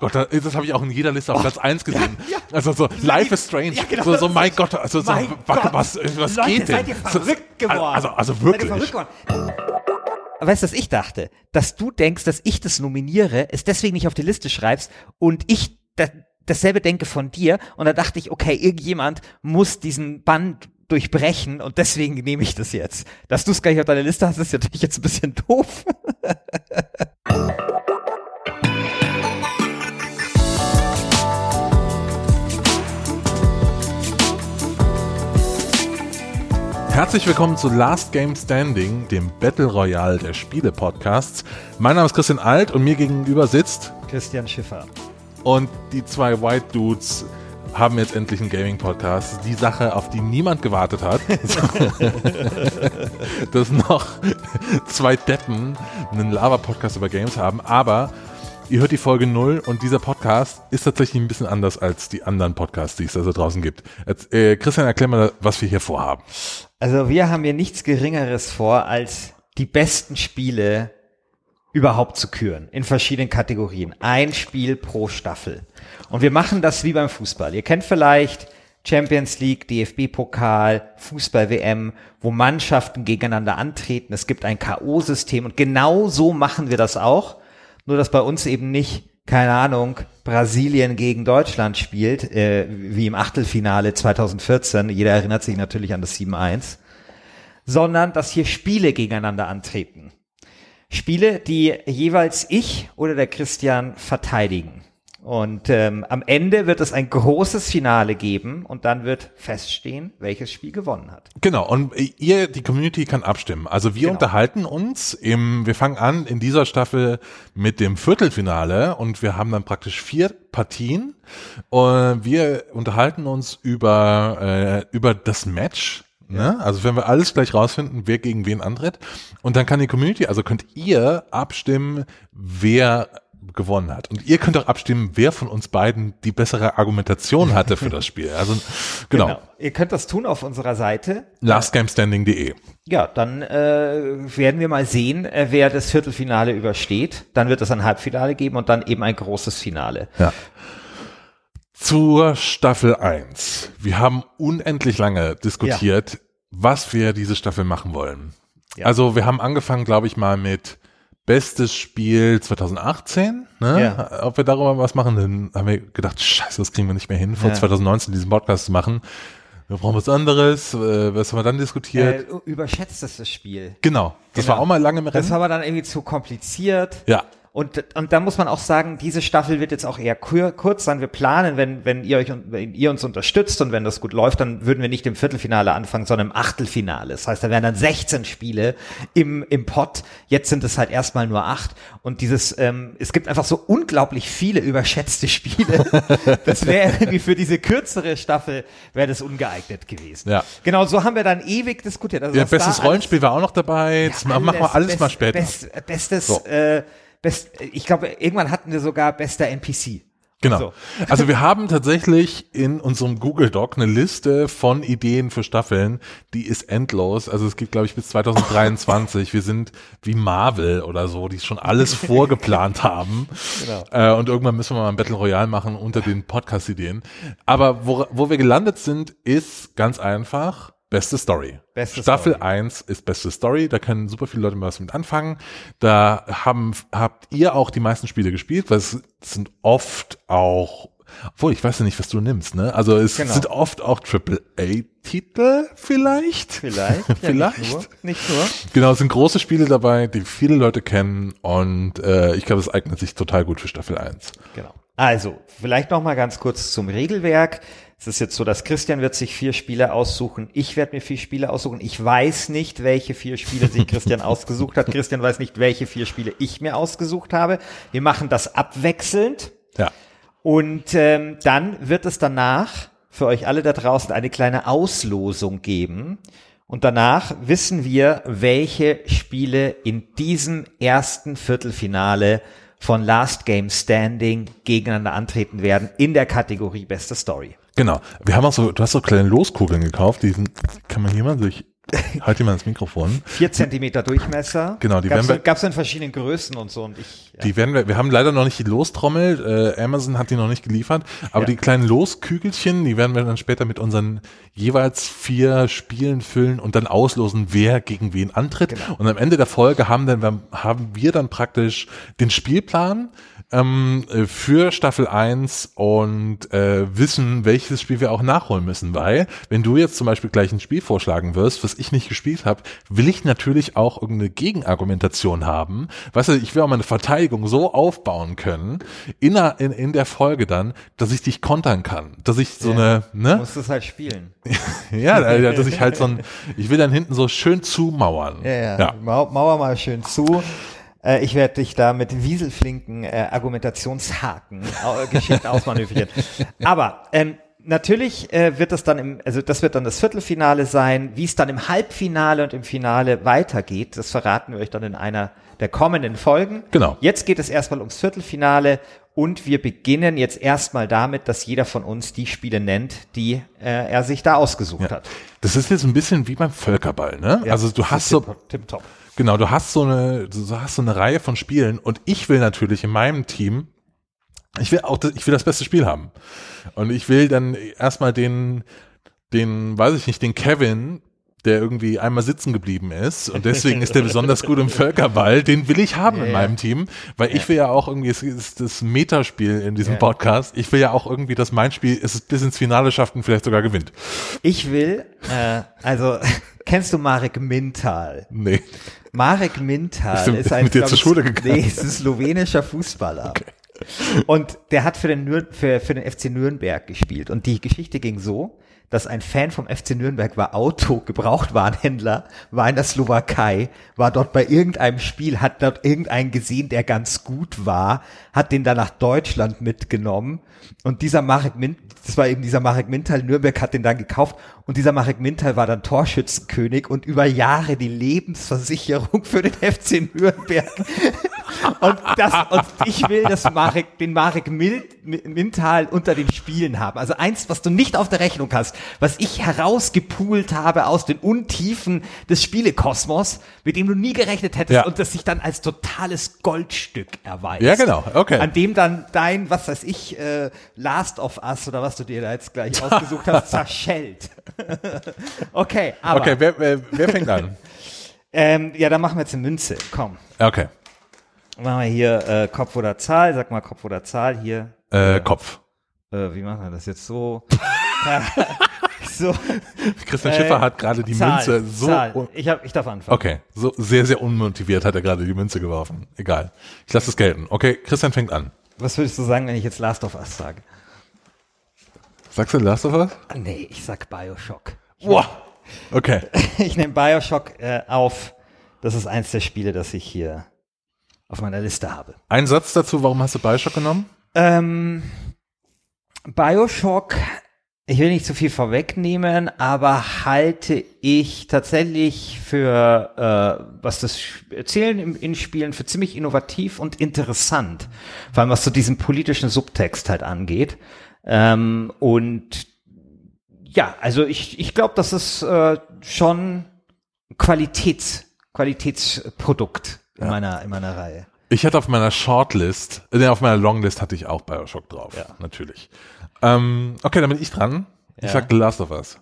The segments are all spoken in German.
Gott, das, habe ich auch in jeder Liste auf Platz 1 gesehen. ja. Also so, Life is Strange. Ja, genau. so, so, mein Gott, also so, Mein Gott. was, was Leute, geht denn? seid ihr verrückt geworden? Also, also Seid ihr wirklich. verrückt geworden? Weißt du, was ich dachte? Dass du denkst, dass ich das nominiere, es deswegen nicht auf die Liste schreibst und ich da, dasselbe denke von dir. Und da dachte ich, okay, irgendjemand muss diesen Band durchbrechen und deswegen nehme ich das jetzt. Dass du es gar nicht auf deiner Liste hast, ist natürlich jetzt ein bisschen doof. Herzlich willkommen zu Last Game Standing, dem Battle Royale der Spiele-Podcasts. Mein Name ist Christian Alt und mir gegenüber sitzt Christian Schiffer. und die zwei White Dudes haben jetzt endlich einen Gaming-Podcast. Die Sache, auf die niemand gewartet hat. dass noch zwei Deppen einen Lava-Podcast über Games haben. Aber ihr hört die Folge 0 und dieser Podcast ist tatsächlich ein bisschen anders als die anderen Podcasts, die es da so draußen gibt. Jetzt, äh, Christian, erklär mal, was wir hier vorhaben. Also wir haben hier nichts Geringeres vor, als die besten Spiele überhaupt zu küren. In verschiedenen Kategorien. Ein Spiel pro Staffel. Und wir machen das wie beim Fußball. Ihr kennt vielleicht Champions League, DFB-Pokal, Fußball-WM, wo Mannschaften gegeneinander antreten. Es gibt ein K.O.-System und genau so machen wir das auch. Nur, dass bei uns eben nicht, keine Ahnung, Brasilien gegen Deutschland spielt, äh, wie im Achtelfinale 2014. Jeder erinnert sich natürlich an das 7-1. Sondern, dass hier Spiele gegeneinander antreten. Spiele, die jeweils ich oder der Christian verteidigen. Und ähm, am Ende wird es ein großes Finale geben und dann wird feststehen, welches Spiel gewonnen hat. Genau, und ihr, die Community kann abstimmen. Also wir Genau. unterhalten uns im, wir fangen an in dieser Staffel mit dem Viertelfinale und wir haben dann praktisch vier Partien. Und wir unterhalten uns über, äh, über das Match. Ne? Also wenn wir alles gleich rausfinden, wer gegen wen antritt. Und dann kann die Community, also könnt ihr abstimmen, wer gewonnen hat. Und ihr könnt auch abstimmen, wer von uns beiden die bessere Argumentation hatte für das Spiel. Also genau, Ihr könnt das tun auf unserer Seite. lastgamestanding.de. Ja, dann äh, werden wir mal sehen, äh, wer das Viertelfinale übersteht. Dann wird es ein Halbfinale geben und dann eben ein großes Finale. Ja. Zur Staffel 1. Wir haben unendlich lange diskutiert, was wir diese Staffel machen wollen. Ja. Also wir haben angefangen, glaube ich, mal mit bestes Spiel 2018. Ne? Ja. Ob wir darüber was machen, dann haben wir gedacht, scheiße, das kriegen wir nicht mehr hin, vor Ja. 2019 diesen Podcast zu machen. Wir brauchen was anderes. Äh, was haben wir dann diskutiert? Äh, überschätzt das das Spiel. genau. Das genau. war auch mal lange im Das Rennen. war aber dann irgendwie zu kompliziert. ja. Und, und da muss man auch sagen, diese Staffel wird jetzt auch eher kur kurz sein. Wir planen, wenn, wenn ihr euch, wenn ihr uns unterstützt und wenn das gut läuft, dann würden wir nicht im Viertelfinale anfangen, sondern im Achtelfinale. Das heißt, da wären dann 16 Spiele im, im Pot. Jetzt sind es halt erstmal nur acht. Und dieses, ähm, es gibt einfach so unglaublich viele überschätzte Spiele. Das wäre irgendwie für diese kürzere Staffel, wäre das ungeeignet gewesen. Ja. Genau, so haben wir dann ewig diskutiert. Also ja bestes alles- Rollenspiel war auch noch dabei. Jetzt machen wir alles best- mal später. Best, bestes, So. äh, best, ich glaube, irgendwann hatten wir sogar bester NPC. Genau. So. Also wir haben tatsächlich in unserem Google Doc eine Liste von Ideen für Staffeln, die ist endlos. Also es geht, glaube ich, bis 2023. wir sind wie Marvel oder so, die schon alles vorgeplant haben. Genau. Äh, und irgendwann müssen wir mal ein Battle Royale machen unter den Podcast-Ideen. Aber wo, wo wir gelandet sind, ist ganz einfach beste Story. Beste Staffel Story. 1 ist beste Story, da können super viele Leute was mit anfangen. Da haben, habt ihr auch die meisten Spiele gespielt, weil es sind oft auch, obwohl ich weiß ja nicht, was du nimmst, ne? Also es Genau. sind oft auch AAA-Titel vielleicht. Vielleicht. Ja, Vielleicht. Nicht nur. Nicht nur. Genau, es sind große Spiele dabei, die viele Leute kennen und äh, ich glaube, es eignet sich total gut für Staffel 1. Genau. Also, vielleicht noch mal ganz kurz zum Regelwerk. Es ist jetzt so, dass Christian wird sich vier Spiele aussuchen. Ich werde mir vier Spiele aussuchen. Ich weiß nicht, welche vier Spiele sich Christian ausgesucht hat. Christian weiß nicht, welche vier Spiele ich mir ausgesucht habe. Wir machen das abwechselnd. Ja. Und ähm, dann wird es danach für euch alle da draußen eine kleine Auslosung geben. Und danach wissen wir, welche Spiele in diesem ersten Viertelfinale von Last Game Standing gegeneinander antreten werden in der Kategorie Beste Story. Genau. Wir haben auch so, du hast so kleine Loskugeln gekauft, die sind, kann man hier mal durch, halt mal ins Mikrofon. Vier Zentimeter Durchmesser. Genau, die gab's, werden wir- gab's in verschiedenen Größen und so. Und ich Die werden wir, wir haben leider noch nicht die Lostrommel, äh, Amazon hat die noch nicht geliefert, aber Ja. die kleinen Loskügelchen, die werden wir dann später mit unseren jeweils vier Spielen füllen und dann auslosen, wer gegen wen antritt. Genau. Und am Ende der Folge haben dann haben wir dann praktisch den Spielplan ähm, äh, für Staffel 1 und äh, wissen, welches Spiel wir auch nachholen müssen, weil wenn du jetzt zum Beispiel gleich ein Spiel vorschlagen wirst, was ich nicht gespielt habe, will ich natürlich auch irgendeine Gegenargumentation haben. Weißt du, ich will auch meine Verteidigung so aufbauen können in, der- in, in der Folge dann, dass ich dich kontern kann, dass ich so Ja. eine, Du ne, musst es halt spielen. ja, ja, dass ich halt so ein, ich will dann hinten so schön zumauern. Ja, ja. ja. Mau Mauer mal schön zu. Äh, ich werde dich da mit wieselflinken äh, Argumentationshaken au- geschickt ausmanövrieren. Aber ähm, natürlich äh, wird das dann im, also das wird dann das Viertelfinale sein. Wie es dann im Halbfinale und im Finale weitergeht, das verraten wir euch dann in einer der kommenden Folgen. Genau. Jetzt geht es erstmal ums Viertelfinale und wir beginnen jetzt erstmal damit, dass jeder von uns die Spiele nennt, die äh, er sich da ausgesucht Ja. hat. Das ist jetzt ein bisschen wie beim Völkerball, ne? Ja, also du hast so, tip- tipptopp. Genau, du hast so eine, du hast so eine Reihe von Spielen und ich will natürlich in meinem Team, ich will auch, das- ich will das beste Spiel haben. Und ich will dann erstmal den, den, weiß ich nicht, den Kevin, der irgendwie einmal sitzen geblieben ist und deswegen ist der besonders gut im Völkerball, den will ich haben in Ja. meinem Team, weil ich will ja auch irgendwie, es ist das Metaspiel in diesem Ja. Podcast, ich will ja auch irgendwie, dass mein Spiel es bis ins Finale schafft und vielleicht sogar gewinnt. Ich will, äh, also kennst du Marek Mintal? Nee. Marek Mintal Bist du ist ein mit dir zur Schule gegangen? Nee, ist ein slowenischer Fußballer. Und der hat für den, Nür für, für den FC Nürnberg gespielt. Und die Geschichte ging so, dass ein Fan vom FC Nürnberg war Auto, Gebrauchtwarenhändler, war in der Slowakei, war dort bei irgendeinem Spiel, hat dort irgendeinen gesehen, der ganz gut war, hat den dann nach Deutschland mitgenommen. Und dieser Marek Min, das war eben dieser Marek Mintal, Nürnberg hat den dann gekauft. Und dieser Marek Mintal war dann Torschützenkönig und über Jahre die Lebensversicherung für den FC Nürnberg. Und das, und ich will das Marek, den Marek Mintal unter den Spielen haben. Also eins, was du nicht auf der Rechnung hast, was ich herausgepoolt habe aus den Untiefen des Spielekosmos, mit dem du nie gerechnet hättest Ja. und das sich dann als totales Goldstück erweist. Ja, genau, okay. An dem dann dein, was weiß ich, äh, Last of Us oder was du dir da jetzt gleich ausgesucht hast, zerschellt. okay, aber, Okay, wer, wer, wer fängt an? ähm, ja, dann machen wir jetzt eine Münze. Komm. Okay. Machen wir hier äh, Kopf oder Zahl, sag mal Kopf oder Zahl hier. Äh, Kopf. Äh, wie machen wir das jetzt so? so. Christian Äh, Schiffer hat gerade die Zahl, Münze so. Zahl. Ich, hab, ich darf anfangen. Okay, so sehr, sehr unmotiviert hat er gerade die Münze geworfen. Egal. Ich lasse es gelten. Okay, Christian fängt an. Was würdest du sagen, wenn ich jetzt Last of Us sage? Sagst du Last of Us? Nee, ich sag Bioshock. Boah. Okay. Ich nehme Bioshock äh, auf. Das ist eins der Spiele, das ich hier auf meiner Liste habe. Ein Satz dazu, warum hast du Bioshock genommen? Ähm, Bioshock, ich will nicht zu viel vorwegnehmen, aber halte ich tatsächlich für, äh, was das Erzählen im, in Spielen, für ziemlich innovativ und interessant. Vor allem was so diesen politischen Subtext halt angeht. Ähm, und ja, also ich, ich glaube, das ist äh, schon Qualitäts, Qualitätsprodukt in, Ja. meiner, in meiner Reihe. Ich hatte auf meiner Shortlist, äh, auf meiner Longlist hatte ich auch Bioshock drauf. Ja. Natürlich. Ähm, okay, dann bin ich dran. Ich Ja. sag The Last of Us.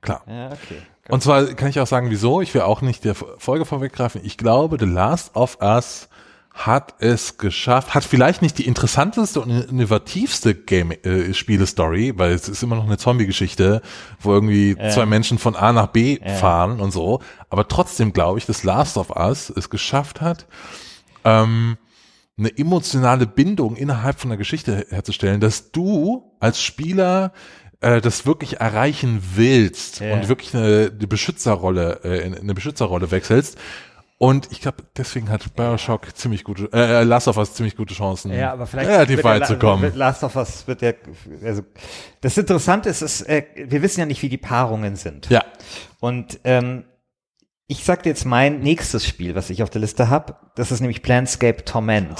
Klar. Ja, okay. Und zwar kann ich auch sagen, wieso. Ich will auch nicht der Folge vorweggreifen. Ich glaube, The Last of Us hat es geschafft, hat vielleicht nicht die interessanteste und innovativste Game äh, Spiele-Story, weil es ist immer noch eine Zombie-Geschichte, wo irgendwie zwei Menschen von A nach B fahren und so. Aber trotzdem glaube ich, dass Last of Us es geschafft hat, ähm, eine emotionale Bindung innerhalb von der Geschichte herzustellen, dass du als Spieler äh, das wirklich erreichen willst und wirklich eine, eine Beschützerrolle, äh, in eine Beschützerrolle wechselst. Und ich glaube, deswegen hat Bioshock ziemlich gute, äh, Last of Us ziemlich gute Chancen, Ja, aber vielleicht relativ weit zu kommen. Last of Us wird ja, also das Interessante ist, ist äh, wir wissen ja nicht, wie die Paarungen sind. Ja, Und ähm, ich sag dir jetzt mein nächstes Spiel, was ich auf der Liste habe. Das ist nämlich Planscape Torment.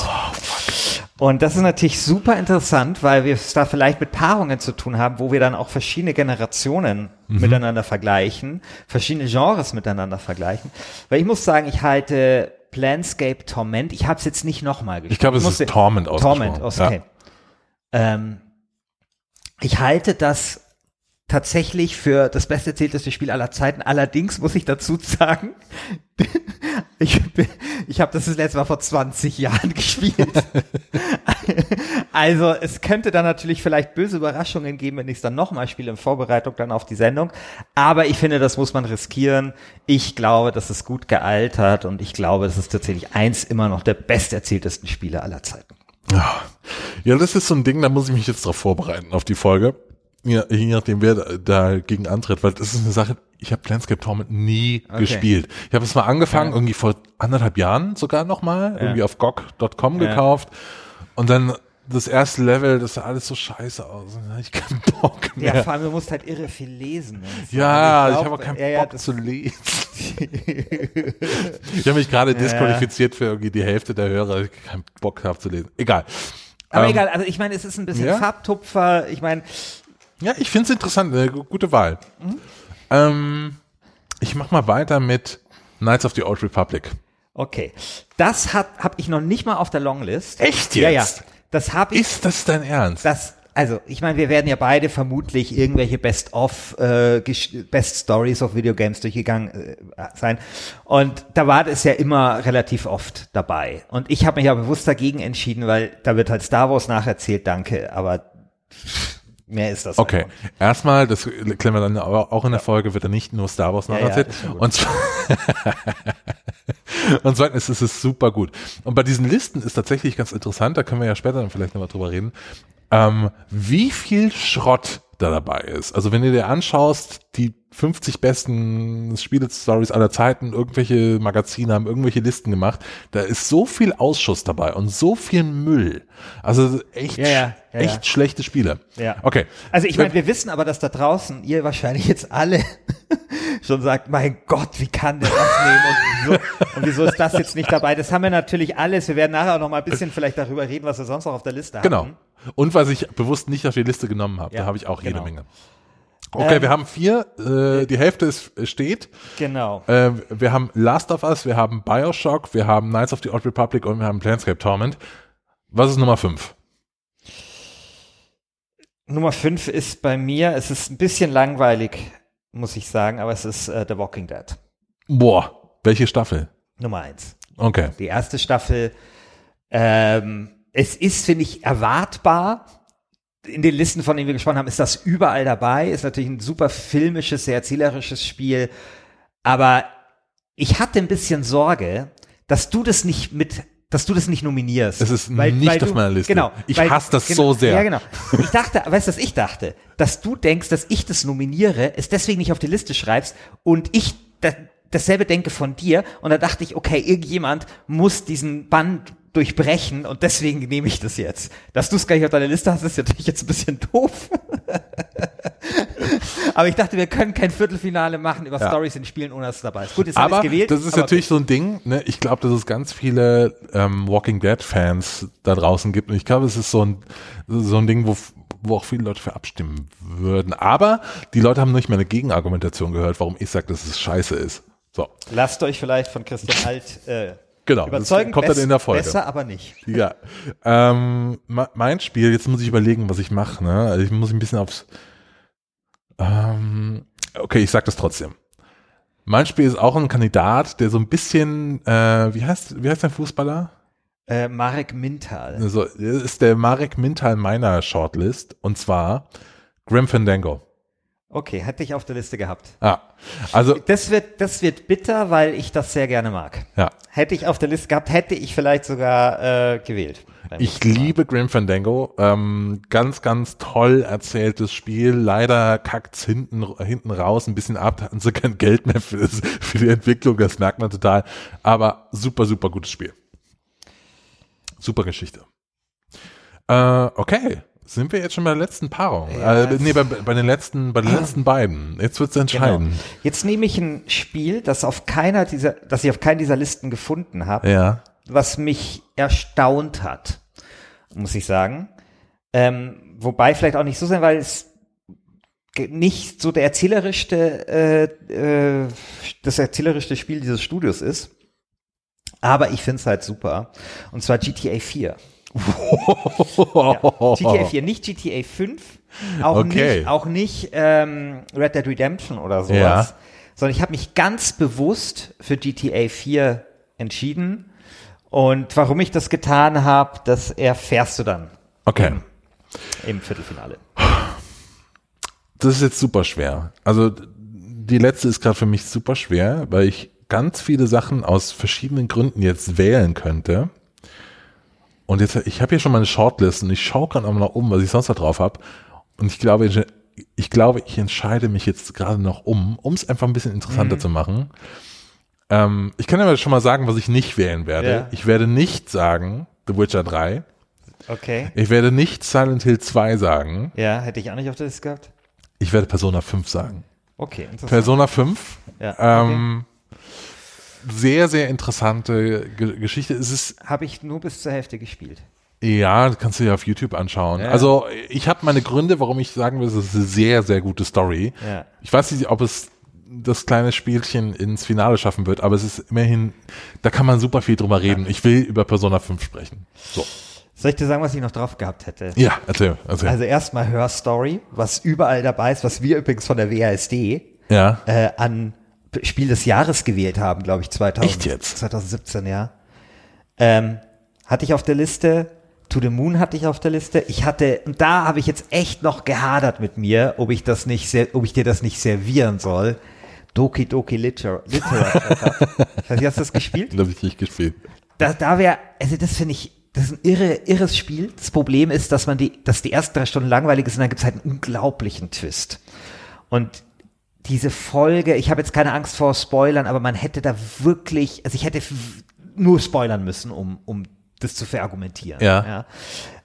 Und das ist natürlich super interessant, weil wir es da vielleicht mit Paarungen zu tun haben, wo wir dann auch verschiedene Generationen miteinander vergleichen, verschiedene Genres miteinander vergleichen. Weil ich muss sagen, ich halte Planscape Torment. Ich habe es jetzt nicht nochmal gespielt. Ich glaube, es musste- ist Torment ausgesprochen. Torment, okay. Ähm, ich halte das tatsächlich für das besterzählteste Spiel aller Zeiten. Allerdings muss ich dazu sagen, ich, bin- ich habe das das letzte Mal vor 20 Jahren gespielt. also es könnte dann natürlich vielleicht böse Überraschungen geben, wenn ich es dann nochmal spiele in Vorbereitung dann auf die Sendung. Aber ich finde, das muss man riskieren. Ich glaube, das ist gut gealtert und ich glaube, das ist tatsächlich eins immer noch der besterzähltesten Spiele aller Zeiten. Ja, das ist so ein Ding, da muss ich mich jetzt drauf vorbereiten, auf die Folge. Ja, je nachdem, wer da- dagegen antritt, weil das ist eine Sache, ich habe Planescape Torment nie Okay. gespielt. Ich habe es mal angefangen, Ja. irgendwie vor anderthalb Jahren sogar nochmal, irgendwie auf GOG.com Ja. gekauft und dann das erste Level, das sah alles so scheiße aus. Ich keinen Bock mehr. Ja, Ja, vor allem, du musst halt irre viel lesen. und so. ich, glaub, habe aber keinen ja, ja, Bock das- zu lesen. ich habe mich gerade disqualifiziert für irgendwie die Hälfte der Hörer, ich keinen Bock habe zu lesen. Egal. Aber Ähm, egal, also ich meine, es ist ein bisschen ja? Farbtupfer. Ich meine, Ja, ich finde es interessant, eine gu- gute Wahl. Ähm, ich mach mal weiter mit Knights of the Old Republic. okay. Das hat habe ich noch nicht mal auf der Longlist. Echt Ja, ja. jetzt? Das habe ich. Ist das dein Ernst? Das, also, ich meine, wir werden ja beide vermutlich irgendwelche Best-of, äh, Best Stories of Videogames durchgegangen äh, sein. Und da war das ja immer relativ oft dabei. Und ich habe mich ja bewusst dagegen entschieden, weil da wird halt Star Wars nacherzählt, danke, aber mehr ist das. Okay, einfach. erstmal, das klären wir dann auch in der Folge, wird er nicht nur Star Wars Ja, ja, nacherzählt. schon gut. und, und zweitens ist es super gut. Und bei diesen Listen ist tatsächlich ganz interessant, da können wir ja später dann vielleicht nochmal drüber reden, ähm, wie viel Schrott da dabei ist. Also wenn du dir anschaust, die 50 besten Spiele-Stories aller Zeiten, irgendwelche Magazine haben irgendwelche Listen gemacht, da ist so viel Ausschuss dabei und so viel Müll. Also echt, Ja, ja, ja, echt schlechte Spiele. Ja. Okay. Also ich meine, wir wissen aber, dass da draußen ihr wahrscheinlich jetzt alle schon sagt, mein Gott, wie kann der das nehmen und wieso, und wieso ist das jetzt nicht dabei? Das haben wir natürlich alles. Wir werden nachher auch noch mal ein bisschen vielleicht darüber reden, was wir sonst noch auf der Liste Genau. haben. Und was ich bewusst nicht auf die Liste genommen habe, da habe ich auch jede genau. Menge. Okay, Ähm, wir haben vier, äh, die Hälfte ist, steht. Genau. Äh, wir haben Last of Us, wir haben Bioshock, wir haben Knights of the Old Republic und wir haben Planescape Torment. Was ist Nummer fünf? Nummer fünf ist bei mir, es ist ein bisschen langweilig, muss ich sagen, aber es ist äh, The Walking Dead. Boah, welche Staffel? Nummer eins. Okay. Die erste Staffel. Ähm, es ist, finde ich, erwartbar. In den Listen, von denen wir gesprochen haben, ist das überall dabei. Ist natürlich ein super filmisches, sehr erzählerisches Spiel. Aber ich hatte ein bisschen Sorge, dass du das nicht mit, dass du das nicht nominierst. Es ist nicht auf meiner Liste. Genau. Ich hasse das so sehr. Ja, genau. Ich dachte, weißt du, was ich dachte? Dass du denkst, dass ich das nominiere, es deswegen nicht auf die Liste schreibst und ich da, dasselbe denke von dir. Und da dachte ich, okay, irgendjemand muss diesen Band durchbrechen und deswegen nehme ich das jetzt. Dass du es gar nicht auf deiner Liste hast, ist natürlich jetzt ein bisschen doof. aber ich dachte, wir können kein Viertelfinale machen über Ja. Stories in Spielen, ohne dass es dabei ist. Gut, jetzt Aber gewählt. das ist natürlich so ein Ding, ne? ich glaube, dass es ganz viele ähm, Walking Dead Fans da draußen gibt und ich glaube, es ist so ein, so ein Ding, wo, wo auch viele Leute für abstimmen würden. Aber die Leute haben nicht mehr eine Gegenargumentation gehört, warum ich sage, dass es scheiße ist. So, Lasst euch vielleicht von Christian Alt äh, genau. überzeugen. das kommt dann in der Folge. Besser, aber nicht. Ja. Ähm, me- mein Spiel, jetzt muss ich überlegen, was ich mache. Ne? Also ich muss ein bisschen aufs. Ähm, okay, ich sag das trotzdem. Mein Spiel ist auch ein Kandidat, der so ein bisschen, äh, wie heißt, wie heißt der Fußballer? Äh, Marek Mintal. Also das ist der Marek Mintal meiner Shortlist und zwar Grim Fandango. Okay, hätte ich auf der Liste gehabt. Ah, also Das wird, das wird bitter, weil ich das sehr gerne mag. ja, Hätte ich auf der Liste gehabt, hätte ich vielleicht sogar äh, gewählt. Ich liebe Grim Fandango. Ähm, ganz, ganz toll erzähltes Spiel. Leider kackt's hinten, hinten raus ein bisschen ab. Da hatten sie kein Geld mehr für, das, für die Entwicklung. Das merkt man total. Aber super, super gutes Spiel. Super Geschichte. Äh, okay. Sind wir jetzt schon bei der letzten Paarung? Ja, äh, nee, bei, bei den letzten, bei den letzten beiden. Jetzt wird's Genau. entscheiden. Jetzt nehme ich ein Spiel, das auf keiner dieser, das ich auf keinen dieser Listen gefunden habe, Ja. was mich erstaunt hat, muss ich sagen. Ähm, wobei vielleicht auch nicht so sein, weil es nicht so der erzählerischste, äh, äh, das erzählerischste Spiel dieses Studios ist. Aber ich finde es halt super. Und zwar GTA 4. ja, GTA 4, nicht GTA 5, auch Okay. nicht, auch nicht ähm, Red Dead Redemption oder sowas, Ja. sondern ich habe mich ganz bewusst für GTA 4 entschieden. Und warum ich das getan habe, das erfährst du dann Okay. im Viertelfinale. Das ist jetzt super schwer. Also die letzte ist gerade für mich super schwer, weil ich ganz viele Sachen aus verschiedenen Gründen jetzt wählen könnte. Und jetzt, ich habe hier schon meine Shortlist und ich schaue gerade noch um, was ich sonst da drauf habe. Und ich glaube, ich, ich glaube, ich entscheide mich jetzt gerade noch um, um es einfach ein bisschen interessanter zu machen. Ähm, ich kann aber schon mal sagen, was ich nicht wählen werde. Ja. Ich werde nicht sagen The Witcher 3. Okay. Ich werde nicht Silent Hill 2 sagen. Ja, hätte ich auch nicht auf der Liste gehabt. Ich werde Persona 5 sagen. Okay, interessant. Persona 5. Ja, Ähm, Sehr, sehr interessante Ge Geschichte. Es ist, Habe ich nur bis zur Hälfte gespielt. ja, das kannst du dir auf YouTube anschauen. Ja. Also ich habe meine Gründe, warum ich sagen will, es ist eine sehr, sehr gute Story. Ja. Ich weiß nicht, ob es das kleine Spielchen ins Finale schaffen wird, aber es ist immerhin, da kann man super viel drüber reden. Ich will über Persona 5 sprechen. So. Soll ich dir sagen, was ich noch drauf gehabt hätte? Ja, erzähl, erzähl. Also erstmal Hörstory, was überall dabei ist, was wir übrigens von der WASD ja. äh, an Spiel des Jahres gewählt haben, glaube ich, 2000, Echt jetzt? 2017, ja. Ähm, hatte ich auf der Liste, To the Moon hatte ich auf der Liste. Ich hatte, und da habe ich jetzt echt noch gehadert mit mir, ob ich das nicht, ob ich dir das nicht servieren soll. Doki Doki Liter Literature. Ich weiß nicht, Hast du das gespielt? Das habe ich nicht gespielt. da, da wäre, also das finde ich, das ist ein irre, irres Spiel. Das Problem ist, dass man die, dass die ersten drei Stunden langweilig ist und dann gibt es halt einen unglaublichen Twist. Und diese Folge, ich habe jetzt keine Angst vor Spoilern, aber man hätte da wirklich, also ich hätte nur spoilern müssen, um, um das zu verargumentieren. Ja.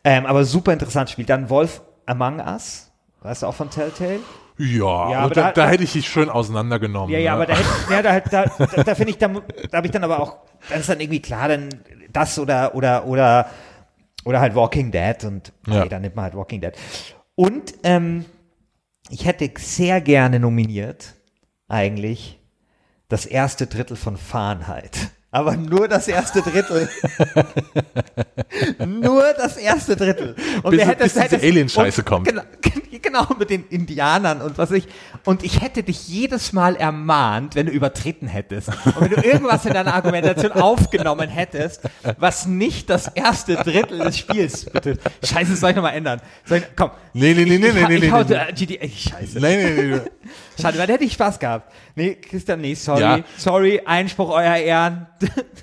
Ähm, aber super interessantes Spiel. Dann Wolf Among Us, weißt du auch von Telltale? Ja, Ja, aber aber da, da- da hätte ich dich schön auseinandergenommen. Ja, ja, ne? aber da, hätte, ja, da, da, da, da finde ich, da, da habe ich dann aber auch, dann ist dann irgendwie klar, dann das oder oder oder oder halt Walking Dead und Ja. okay, dann nimmt man halt Walking Dead. Und ähm, ich hätte sehr gerne nominiert, eigentlich, das erste Drittel von Fahrenheit. Aber nur das erste Drittel. nur das erste Drittel. Und Bis- wer hätte- bis diese hätte- Alien-Scheiße und- kommt. Genau, genau, mit den Indianern und was ich. Und ich hätte dich jedes Mal ermahnt, wenn du übertreten hättest. Und wenn du irgendwas in deiner Argumentation aufgenommen hättest, was nicht das erste Drittel des Spiels betrifft. Scheiße, das soll ich nochmal ändern. Ich, komm. Nee, nee, nee, ich, nee, ich, nee, ich, nee, ich nee, nee. äh, GTA, scheiße. Nee, nee, nee, nee. Schade, weil da hätte ich Spaß gehabt. Nee, Christian, nee, sorry. Ja. Sorry, Einspruch, euer Ehren.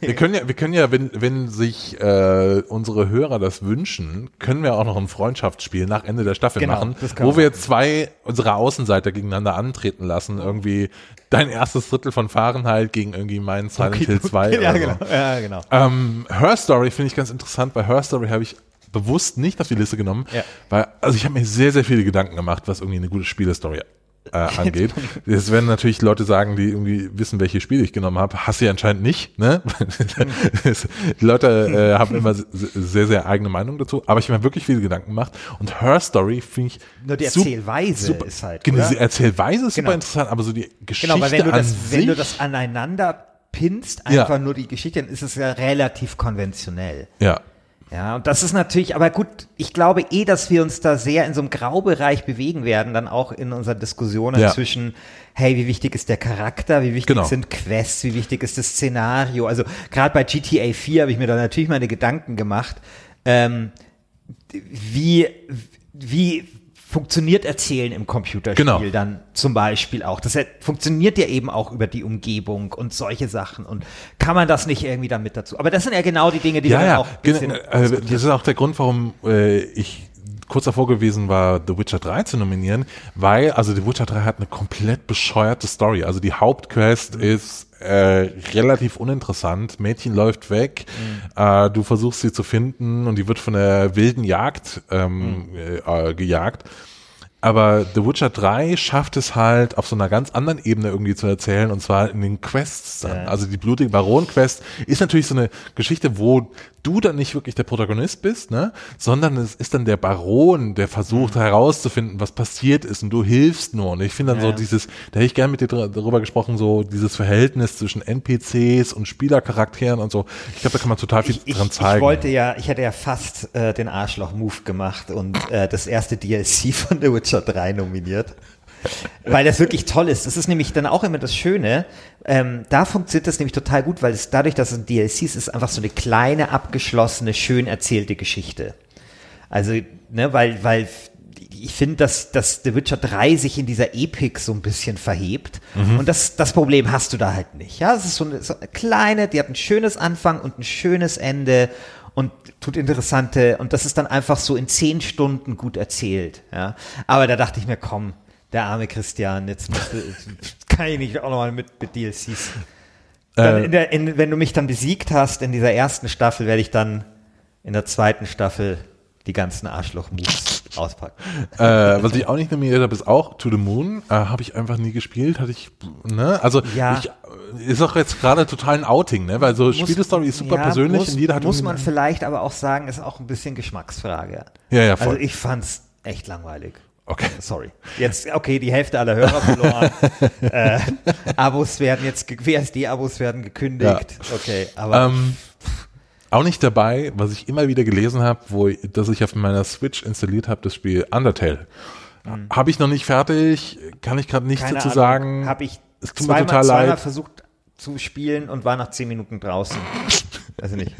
Wir können ja, wir können ja, wenn, wenn sich äh, unsere Hörer das wünschen, können wir auch noch ein Freundschaftsspiel nach Ende der Staffel Genau, machen, wo wir zwei unserer Außenseiter gegeneinander antreten lassen. Irgendwie dein erstes Drittel von Fahrenheit gegen irgendwie meinen Silent Hill 2 ja, oder so. genau. Ja, genau. Ähm, Her Story finde ich ganz interessant. Bei Her Story habe ich bewusst nicht auf die Liste genommen, Ja. weil also ich habe mir sehr, sehr viele Gedanken gemacht, was irgendwie eine gute Spielestory äh, angeht. Jetzt werden natürlich Leute sagen, die irgendwie wissen, welche Spiele ich genommen habe. Hast du ja anscheinend nicht. Ne? die Leute äh, haben immer se- sehr, sehr eigene Meinung dazu. Aber ich habe mir wirklich viele Gedanken gemacht. Und Her Story finde ich Nur die Erzählweise ist halt, Genau, die Erzählweise ist super Genau. interessant, aber so die Geschichte Genau, weil wenn du an das, wenn du sich- das aneinander pinst, Ja. einfach nur die Geschichte, dann ist es ja relativ konventionell. ja, Ja, und das ist natürlich, aber gut, ich glaube eh, dass wir uns da sehr in so einem Graubereich bewegen werden, dann auch in unseren Diskussionen Ja. zwischen, hey, wie wichtig ist der Charakter, wie wichtig Genau. sind Quests, wie wichtig ist das Szenario. Also gerade bei GTA 4 habe ich mir da natürlich meine Gedanken gemacht, ähm, wie, wie funktioniert Erzählen im Computerspiel Genau. dann zum Beispiel auch. Das funktioniert ja eben auch über die Umgebung und solche Sachen. Und kann man das nicht irgendwie dann mit dazu? Aber das sind ja genau die Dinge, die ja, dann ja. auch ein bisschen äh, das ist auch der Grund, warum äh, ich kurz davor gewesen war, The Witcher 3 zu nominieren, weil, also The Witcher 3 hat eine komplett bescheuerte Story. Also die Hauptquest ist äh, relativ uninteressant. Mädchen läuft weg, äh, du versuchst sie zu finden und die wird von der wilden Jagd ähm, äh, äh, gejagt. Aber The Witcher 3 schafft es halt auf so einer ganz anderen Ebene irgendwie zu erzählen und zwar in den Quests dann. Ja. Also die blutige Baron Quest ist natürlich so eine Geschichte, wo du dann nicht wirklich der Protagonist bist, ne, sondern es ist dann der Baron, der versucht Mhm. herauszufinden, was passiert ist und du hilfst nur. Und ich finde dann Ja. so dieses, da hätte ich gerne mit dir darüber gesprochen, so dieses Verhältnis zwischen NPCs und Spielercharakteren und so. Ich glaube, da kann man total viel ich, ich, dran zeigen. ich wollte ja, ich hätte ja fast äh, den Arschloch-Move gemacht und äh, das erste DLC von The Witcher 3 nominiert. Weil das wirklich toll ist. Das ist nämlich dann auch immer das Schöne. Ähm, da funktioniert das nämlich total gut, weil es dadurch, dass es ein DLC ist, ist einfach so eine kleine, abgeschlossene, schön erzählte Geschichte. Also, ne, weil, weil ich finde, dass, dass The Witcher 3 sich in dieser Epik so ein bisschen verhebt. Und das, das Problem hast du da halt nicht. Ja, es ist so eine, so eine kleine, die hat ein schönes Anfang und ein schönes Ende und tut interessante, und das ist dann einfach so in zehn Stunden gut erzählt. Ja, aber da dachte ich mir, komm, der arme Christian, jetzt musst du, kann ich nicht auch nochmal mit, mit DLCs. Äh, in der, in, wenn du mich dann besiegt hast in dieser ersten Staffel, werde ich dann in der zweiten Staffel die ganzen Arschloch-Moves auspacken. äh, was ich auch nicht nominiert habe, ist auch To the Moon. Äh, habe ich einfach nie gespielt, hatte ich, ne? Also Ja. ich, äh, ist auch jetzt gerade total ein Outing, ne? Weil so Spielestory ist super ja, persönlich muss, und jeder hat Muss man vielleicht aber auch sagen, ist auch ein bisschen Geschmacksfrage. Ja, ja, voll. Also ich fand's echt langweilig. Okay. Sorry. Jetzt, okay, die Hälfte aller Hörer verloren. äh, Abos werden jetzt, WSD-Abos werden gekündigt. Okay, aber Ähm, auch nicht dabei, was ich immer wieder gelesen habe, wo ich- dass ich auf meiner Switch installiert habe, das Spiel Undertale. Habe ich noch nicht fertig, kann ich gerade nichts keine dazu Ahnung, sagen. Habe ich es tut mir zweimal, total zweimal leid. versucht zu spielen und war nach zehn Minuten draußen. Also nicht.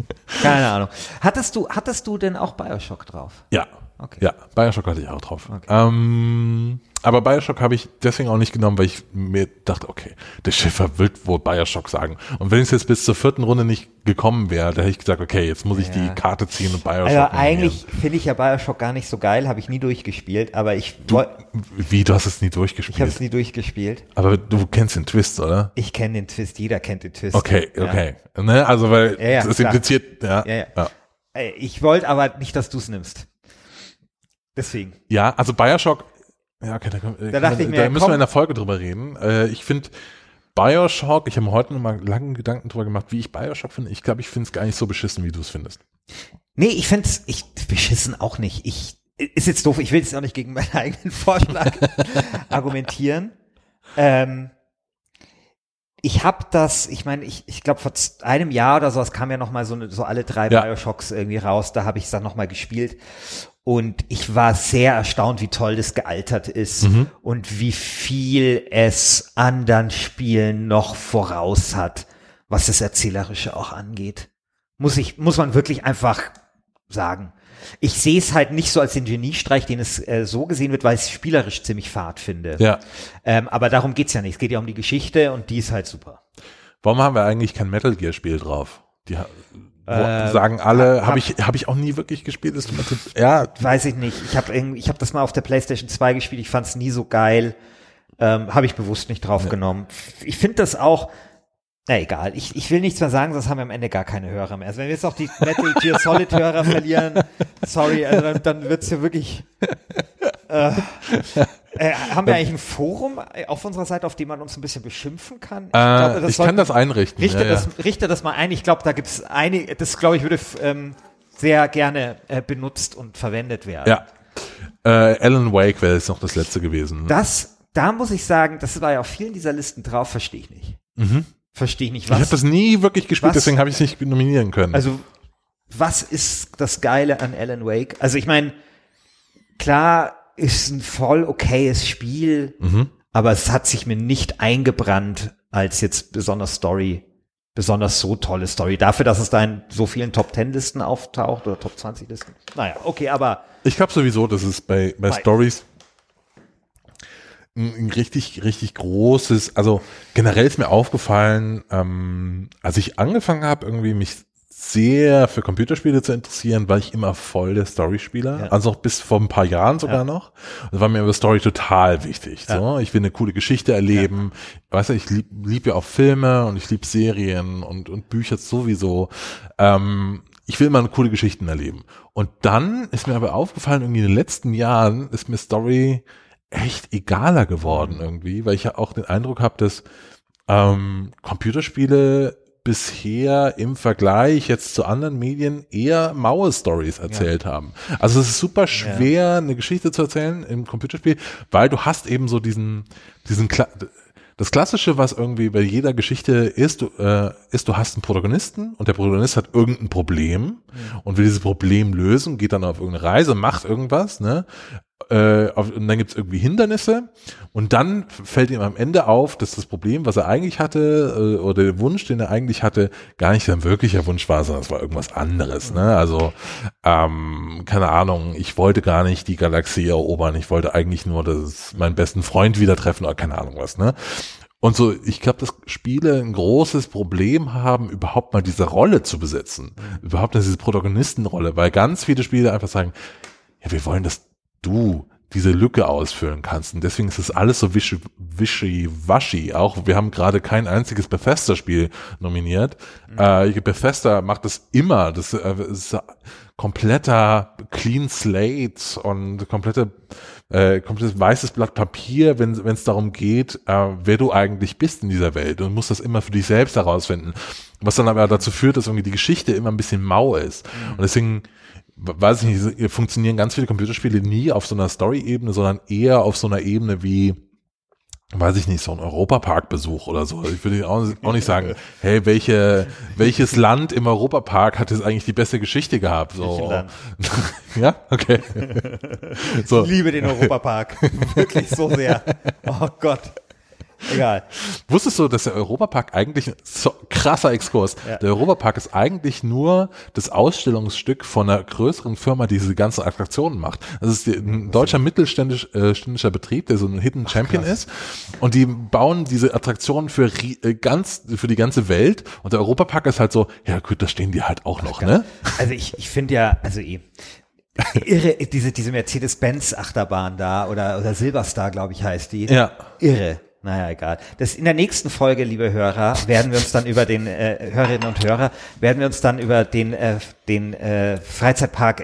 Keine Ahnung. Hattest du, hattest du denn auch Bioshock drauf? Ja. Okay. Ja, Bioshock hatte ich auch drauf. Okay. Ähm, aber Bioshock habe ich deswegen auch nicht genommen, weil ich mir dachte, okay, der Schiffer wird wohl Bioshock sagen. Und wenn es jetzt bis zur vierten Runde nicht gekommen wäre, da hätte ich gesagt, okay, jetzt muss ich Ja. die Karte ziehen und Bioshock Also eigentlich finde ich ja Bioshock gar nicht so geil, habe ich nie durchgespielt, aber ich, woll- Wie, du hast es nie ich habe durchgespielt. es nie durchgespielt. aber du kennst den Twist, oder? Ich kenne den Twist, jeder kennt den Twist. Okay, Ja. okay. Ne, also weil Ja, ja, es impliziert, ja. Ja, Ich wollte aber nicht, dass du es nimmst. Deswegen. Ja, also Bioshock, ja, okay, da, können- Da kann dachte ich mir, da müssen komm. wir in der Folge drüber reden. Äh, ich finde Bioshock, ich habe mir heute noch mal lange Gedanken drüber gemacht, wie ich Bioshock finde. Ich glaube, ich finde es gar nicht so beschissen, wie du es findest. Nee, ich find's, ich beschissen auch nicht. Ich ist jetzt doof, ich will jetzt auch nicht gegen meinen eigenen Vorschlag argumentieren. Ähm, ich habe das, ich meine, ich, ich glaube vor einem Jahr oder so, es kam ja noch mal so, eine, so alle drei Ja. Bioshocks irgendwie raus, da habe ich es dann noch mal gespielt und ich war sehr erstaunt, wie toll das gealtert ist Mhm. und wie viel es anderen Spielen noch voraus hat, was das Erzählerische auch angeht. Muss ich, muss man wirklich einfach sagen. Ich sehe es halt nicht so als den Geniestreich, den es äh, so gesehen wird, weil ich es spielerisch ziemlich fad finde. Ja. Ähm, aber darum geht's ja nicht. Es geht ja um die Geschichte und die ist halt super. Warum haben wir eigentlich kein Metal Gear Spiel drauf? Die wo, Äh, sagen alle, hab- habe ich habe ich auch nie wirklich gespielt. Ist ja, Weiß ich nicht. Ich habe ich hab das mal auf der PlayStation 2 gespielt. Ich fand es nie so geil. Ähm, habe ich bewusst nicht drauf genommen. Ich finde das auch. Na egal, ich, ich will nichts mehr sagen, sonst haben wir am Ende gar keine Hörer mehr. Also wenn wir jetzt auch die Metal Gear Solid Hörer verlieren, sorry, also dann, dann wird's ja wirklich. Äh, äh, haben wir eigentlich ein Forum auf unserer Seite, auf dem man uns ein bisschen beschimpfen kann? äh, glaube, ich sollten- kann das einrichten. Richte, ja, das, richte das mal ein. Ich glaube, da gibt's einige, das glaube ich würde ähm, sehr gerne äh, benutzt und verwendet werden. ja. Äh, Alan Wake wäre jetzt noch das letzte gewesen. Das, da muss ich sagen, das war ja auf vielen dieser Listen drauf, verstehe ich nicht. Verstehe ich nicht. Mhm. ich habe Was, das nie wirklich gespielt, was- deswegen habe ich es nicht nominieren können. also, was ist das Geile an Alan Wake? Also, ich meine, klar ist ein voll okayes Spiel, Mhm. aber es hat sich mir nicht eingebrannt als jetzt besonders Story, besonders so tolle Story. Dafür, dass es da in so vielen Top 10 Listen auftaucht oder Top 20 Listen. Naja, okay, aber Ich glaube sowieso, dass es bei, bei Bei- Stories ein, ein richtig, richtig großes, also generell ist mir aufgefallen, ähm, als ich angefangen habe, irgendwie mich sehr für Computerspiele zu interessieren, war ich immer voll der Storyspieler. Ja. Also auch bis vor ein paar Jahren sogar Ja. noch. Da war mir aber Story total wichtig. So. Ich will eine coole Geschichte erleben. Weißt du, ich lieb, lieb ja auch Filme und ich lieb Serien und, und Bücher sowieso. Ähm, ich will mal coole Geschichten erleben. Und dann ist mir aber aufgefallen, irgendwie in den letzten Jahren ist mir Story echt egaler geworden irgendwie, weil ich ja auch den Eindruck habe, dass ähm, Computerspiele bisher im Vergleich jetzt zu anderen Medien eher maue Stories erzählt ja. haben. Also es ist super schwer, ja. eine Geschichte zu erzählen im Computerspiel, weil du hast eben so diesen, diesen, das Klassische, was irgendwie bei jeder Geschichte ist, du, äh, ist, du hast einen Protagonisten und der Protagonist hat irgendein Problem mhm. und will dieses Problem lösen, geht dann auf irgendeine Reise, macht irgendwas, ne? Äh, auf, und dann gibt's irgendwie Hindernisse und dann fällt ihm am Ende auf, dass das Problem, was er eigentlich hatte, äh, oder der Wunsch, den er eigentlich hatte, gar nicht sein wirklicher Wunsch war, sondern es war irgendwas anderes. Ne? Also, ähm, keine Ahnung, ich wollte gar nicht die Galaxie erobern, ich wollte eigentlich nur das, meinen besten Freund wieder treffen oder keine Ahnung was. Ne? Und so, ich glaube, dass Spiele ein großes Problem haben, überhaupt mal diese Rolle zu besetzen. Überhaupt diese Protagonistenrolle, weil ganz viele Spiele einfach sagen, ja, wir wollen, dass du diese Lücke ausfüllen kannst. Und deswegen ist es alles so wischi-waschi. Auch wir haben gerade kein einziges Bethesda-Spiel nominiert. Mhm. Äh, Bethesda macht das immer. Das äh, ist kompletter Clean Slate und komplette äh, komplettes weißes Blatt Papier, wenn es darum geht, äh, wer du eigentlich bist in dieser Welt. Und musst das immer für dich selbst herausfinden. Was dann aber dazu führt, dass irgendwie die Geschichte immer ein bisschen mau ist. Mhm. Und deswegen weiß ich nicht, funktionieren ganz viele Computerspiele nie auf so einer Story-Ebene, sondern eher auf so einer Ebene wie, weiß ich nicht, so ein Europapark-Besuch oder so. Ich würde auch, auch nicht sagen, hey, welche, welches Land im Europapark hat jetzt eigentlich die beste Geschichte gehabt? So. ja, okay. so. Ich liebe den Europapark. Wirklich so sehr. Oh Gott. Egal. Wusstest du, dass der Europapark eigentlich, so krasser Exkurs, ja. der Europapark ist eigentlich nur das Ausstellungsstück von einer größeren Firma, die diese ganzen Attraktionen macht. Das ist ein deutscher mittelständischer äh, Betrieb, der so ein Hidden Champion Ach, ist. Und die bauen diese Attraktionen für äh, ganz, für die ganze Welt. Und der Europapark ist halt so, ja gut, da stehen die halt auch noch, ne? Also ich, ich finde ja, also eh, irre, diese, diese Mercedes-Benz Achterbahn da oder, oder Silverstar, glaube ich, heißt die. Ja. Irre. Naja, egal. Das in der nächsten Folge, liebe Hörer, werden wir uns dann über den äh, Hörerinnen und Hörer, werden wir uns dann über den äh, den äh, Freizeitpark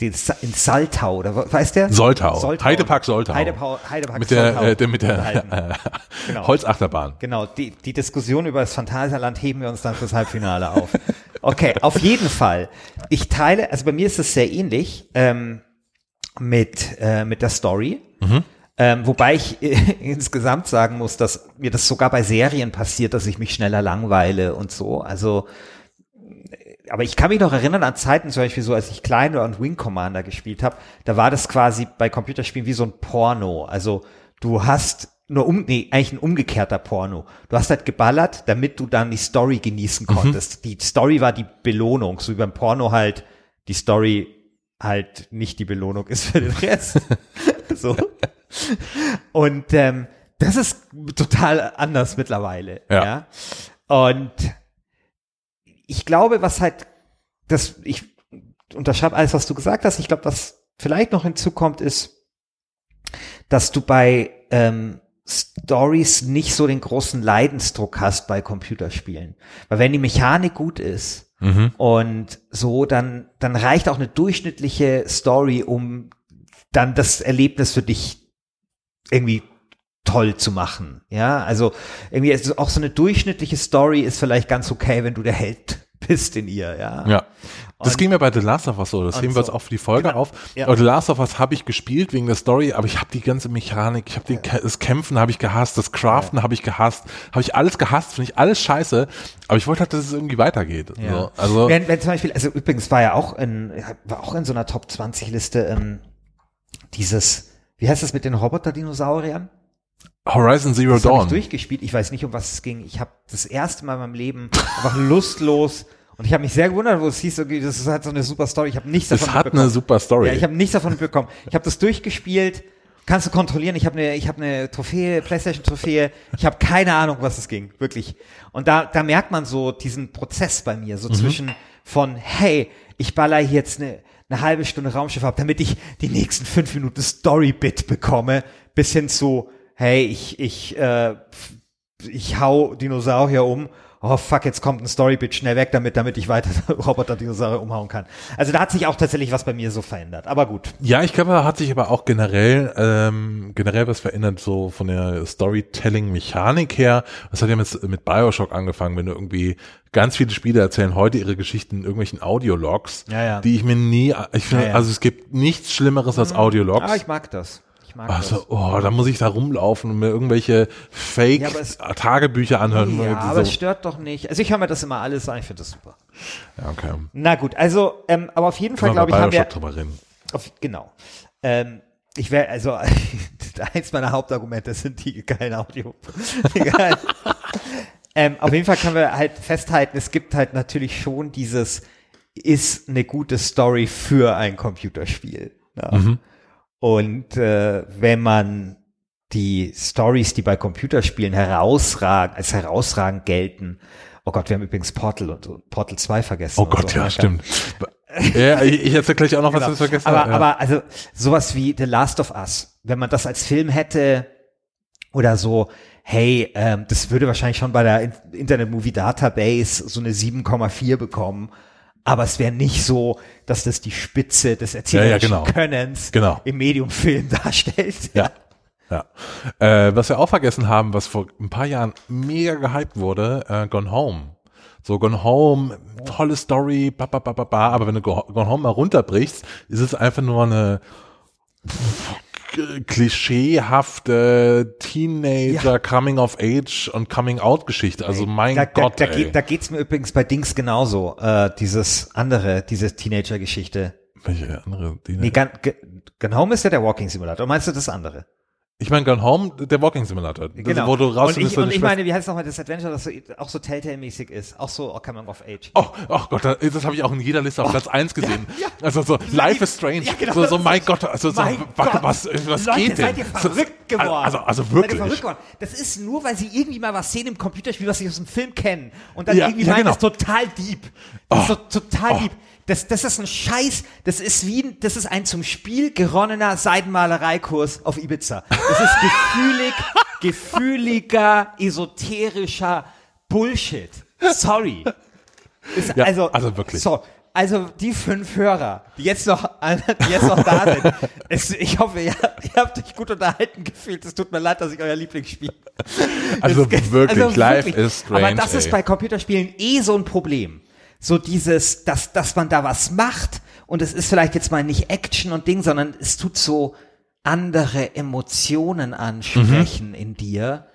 den, in Saltau oder weißt der? Soltau. Soltau. Heidepark Soltau. Heidepark, Heidepark mit der, Soltau. Äh, mit der äh, genau. Holzachterbahn. Genau. Die die Diskussion über das Phantasialand heben wir uns dann fürs Halbfinale auf. Okay, auf jeden Fall. Ich teile, also bei mir ist es sehr ähnlich ähm, mit äh, mit der Story. Mhm. Ähm, wobei ich äh, insgesamt sagen muss, dass mir das sogar bei Serien passiert, dass ich mich schneller langweile und so. Also, äh, aber ich kann mich noch erinnern an Zeiten, zum Beispiel so, als ich Klein und Wing Commander gespielt habe, da war das quasi bei Computerspielen wie so ein Porno. Also du hast nur um, nee, eigentlich ein umgekehrter Porno. Du hast halt geballert, damit du dann die Story genießen mhm. konntest. Mhm. Die Story war die Belohnung, so wie beim Porno halt die Story halt nicht die Belohnung ist für den Rest. so. Und ähm, das ist total anders mittlerweile. Ja. ja. Und ich glaube, was halt, das, ich unterschreibe alles, was du gesagt hast. Ich glaube, was vielleicht noch hinzukommt, ist, dass du bei ähm, Stories nicht so den großen Leidensdruck hast bei Computerspielen. Weil wenn die Mechanik gut ist mhm. und so, dann, dann reicht auch eine durchschnittliche Story, um dann das Erlebnis für dich irgendwie toll zu machen. Ja, also irgendwie ist auch so eine durchschnittliche Story ist vielleicht ganz okay, wenn du der Held bist in ihr, ja. Ja. Das und, ging mir bei The Last of Us so, das heben wir jetzt auch für die Folge genau, auf. Ja. Aber The Last of Us habe ich gespielt wegen der Story, aber ich habe die ganze Mechanik, ich habe ja. das Kämpfen habe ich gehasst, das Craften ja. habe ich gehasst, habe ich alles gehasst, finde ich alles scheiße, aber ich wollte halt, dass es irgendwie weitergeht. Ja. So, also wenn, wenn zum Beispiel, also übrigens war ja auch in, war auch in so einer Top 20 Liste ähm, dieses wie heißt das mit den Roboter-Dinosauriern? Horizon Zero das Dawn. Ich durchgespielt. Ich weiß nicht, um was es ging. Ich habe das erste Mal in meinem Leben einfach lustlos und ich habe mich sehr gewundert, wo es hieß, okay, das hat so eine super Story. Ich habe nichts davon Es hat eine super Story. Ja, ich habe nichts davon bekommen. Ich habe das durchgespielt. Kannst du kontrollieren? Ich habe eine, ich habe eine Trophäe, PlayStation Trophäe. Ich habe keine Ahnung, was es ging, wirklich. Und da, da merkt man so diesen Prozess bei mir, so mhm. zwischen von, hey, ich baller hier jetzt eine eine halbe Stunde Raumschiff habe, damit ich die nächsten fünf Minuten Story-Bit bekomme, bis hin zu, hey, ich, ich, äh, ich hau Dinosaurier um oh fuck, jetzt kommt ein Storybit, schnell weg damit, damit ich weiter Roboter-Dinosaurier umhauen kann. Also da hat sich auch tatsächlich was bei mir so verändert, aber gut. Ja, ich glaube, da hat sich aber auch generell, ähm, generell was verändert, so von der Storytelling-Mechanik her. Das hat ja mit, mit Bioshock angefangen, wenn du irgendwie ganz viele Spiele erzählen heute ihre Geschichten in irgendwelchen Audiologs, Ja, ja. die ich mir nie, ich finde, Ja, also es gibt nichts Schlimmeres als Audiologs. Aber ich mag das. Ich mag Also, oh, da muss ich da rumlaufen und mir irgendwelche Ja, Fake-Tagebücher anhören. das. Ja, die aber es stört doch nicht. Also ich höre mir das immer alles an, ich finde das super. ja, okay. Na gut, also, ähm, aber auf jeden Fall, glaube ich, haben wir, drüber reden. auf, genau. Ähm, ich wäre, also, eins meiner Hauptargumente sind die geilen Audio. Egal. ähm, auf jeden Fall können wir halt festhalten, es gibt halt natürlich schon dieses, ist eine gute Story für ein Computerspiel. Ja. Mhm. Und äh, wenn man die Stories, die bei Computerspielen herausragen, als herausragend gelten, oh Gott, wir haben übrigens Portal und und Portal 2 vergessen. Oh Gott, so ja, weiter. stimmt. Ja, ich, erzähle gleich auch noch was, Genau. ich vergessen aber. Ja. aber also sowas wie The Last of Us, wenn man das als Film hätte oder so, hey, ähm, das würde wahrscheinlich schon bei der In- Internet Movie Database so eine 7,4 bekommen. Aber es wäre nicht so, dass das die Spitze des erzählerischen genau. Könnens Genau. im Mediumfilm darstellt. Ja. Ja. Äh, was wir auch vergessen haben, was vor ein paar Jahren mega gehypt wurde, äh, Gone Home. So Gone Home, tolle Story, ba, ba, ba, ba, ba, aber wenn du Go- Gone Home mal runterbrichst, ist es einfach nur eine klischeehafte Teenager Coming of Age und Coming Out Geschichte. Also mein da, Gott, da, da, geht, da geht's mir übrigens bei Dings genauso, äh, dieses andere, diese Teenager-Geschichte. Welche andere? Die Nee, Gun, Gun Home ist ja der Walking Simulator. Meinst du das andere? Ich meine Gone Home, der Walking Simulator. Genau. Wo du und rausfindest, ich, und ich meine, wie heißt nochmal das Adventure, das so, auch so Telltale-mäßig ist? Auch so oh, Coming of Age. Oh, oh Gott, das, habe ich auch in jeder Liste auf Platz 1 gesehen. Also so, Life is Strange. Ja, genau. so, so, mein Gott, also so, Mein wa- Gott. was, was Leute, geht denn? seid ihr So, verrückt geworden? Also, also Seid ihr wirklich. verrückt geworden? Das ist nur, weil sie irgendwie mal was sehen im Computerspiel, was sie aus dem Film kennen. Und dann Ja, irgendwie ja, meinen, genau. das ist total deep. Das ist Oh. so total Oh. deep. Das, das ist ein Scheiß, das ist wie, ein- das ist ein zum Spiel geronnener Seidenmalereikurs auf Ibiza. Das ist gefühlig, gefühliger, esoterischer Bullshit. Sorry. Ist, Ja, also, also wirklich. So, also die fünf Hörer, die jetzt noch, die jetzt noch da sind, es, ich hoffe, ihr, ihr habt euch gut unterhalten gefühlt. Es tut mir leid, dass ich euer Lieblingsspiel. Also Es- wirklich, Life is strange, Aber das ist ey. bei Computerspielen eh so ein Problem. So dieses, dass, dass man da was macht und es ist vielleicht jetzt mal nicht Action und Ding, sondern es tut so andere Emotionen ansprechen in dir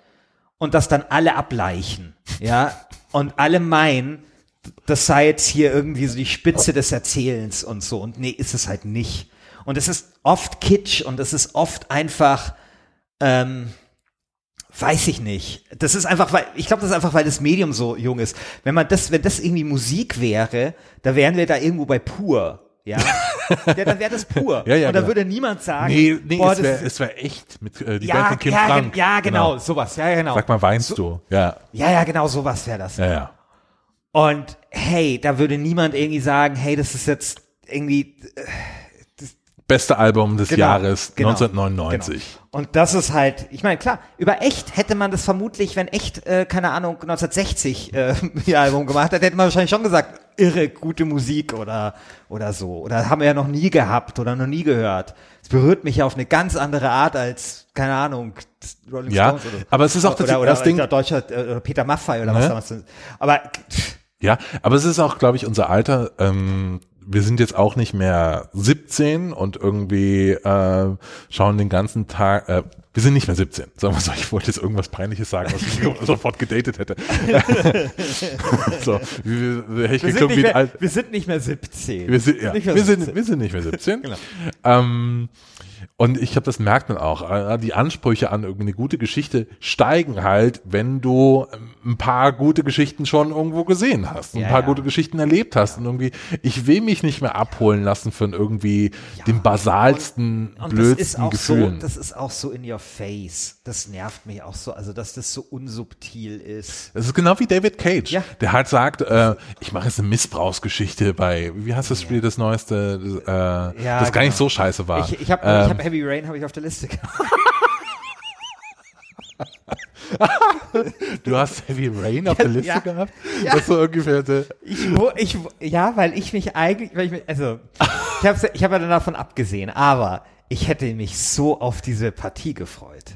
und das dann alle ableichen, ja, und alle meinen, das sei jetzt hier irgendwie so die Spitze des Erzählens und so. Und nee, ist es halt nicht. Und es ist oft Kitsch und es ist oft einfach, ähm, Weiß ich nicht. Das ist einfach, weil, ich glaube, das ist einfach, weil das Medium so jung ist. Wenn man das, wenn das irgendwie Musik wäre, da wären wir da irgendwo bei pur. Ja, ja dann wäre das pur. Ja, ja, Und da genau. würde niemand sagen, Nee, nee, boah, es wäre das wär echt mit äh, die ja, Band von Kim ja, Frank. ja, genau, sowas. Ja, genau. Sag mal, weinst du? Ja, Ja, ja, genau, sowas wäre das. ja, ja. Und hey, da würde niemand irgendwie sagen, hey, das ist jetzt irgendwie Beste Album des Genau, Jahres genau, 1999. Genau. Und das ist halt, ich meine, klar, über echt hätte man das vermutlich, wenn echt, äh, keine Ahnung, 1960 äh, ihr Album gemacht hat, hätte man wahrscheinlich schon gesagt, irre gute Musik oder, oder so. Oder haben wir ja noch nie gehabt oder noch nie gehört. Es berührt mich auf eine ganz andere Art als, keine Ahnung, das Rolling Ja, Stones oder so. aber es ist auch oder, tatsächlich oder, das Ding- Oder deutscher, äh, oder Peter Maffay oder was Ne? damals. sind. Aber Ja, aber es ist auch, glaube ich, unser Alter. Ähm, wir sind jetzt auch nicht mehr 17 und irgendwie äh, schauen den ganzen Tag. Äh, wir sind nicht mehr 17. Sagen wir so, ich wollte jetzt irgendwas Peinliches sagen, was ich sofort gedatet hätte. so, wir, wir, wir, sind mehr, wir sind nicht mehr 17. wir sind, ja, nicht mehr wir 17. sind, wir sind nicht mehr 17. Genau. ähm, und ich glaube, das merkt man auch. Äh, Die Ansprüche an irgendwie eine gute Geschichte steigen halt, wenn du ähm, ein paar gute Geschichten schon irgendwo gesehen hast, ein Ja, paar ja. gute Geschichten erlebt hast und irgendwie, ich will mich nicht mehr abholen lassen von irgendwie den basalsten, Und blödsten das ist auch Gefühlen. so, das ist auch so in your face. Das nervt mich auch so, also dass das so unsubtil ist. Das ist genau wie David Cage, Ja. der halt sagt, äh, ich mache jetzt eine Missbrauchsgeschichte bei, wie heißt das Spiel, das neueste, äh, Ja, das gar nicht genau. so scheiße war. Ich, ich habe Ähm, ich hab Heavy Rain habe ich auf der Liste gehabt. Du hast Heavy Rain auf der Liste ja. gehabt? Ja. Das so ungefähr der, Ich, wo, ich, ja, weil ich mich eigentlich, weil ich mich, also, ich habe ich hab ja davon abgesehen, aber ich hätte mich so auf diese Partie gefreut.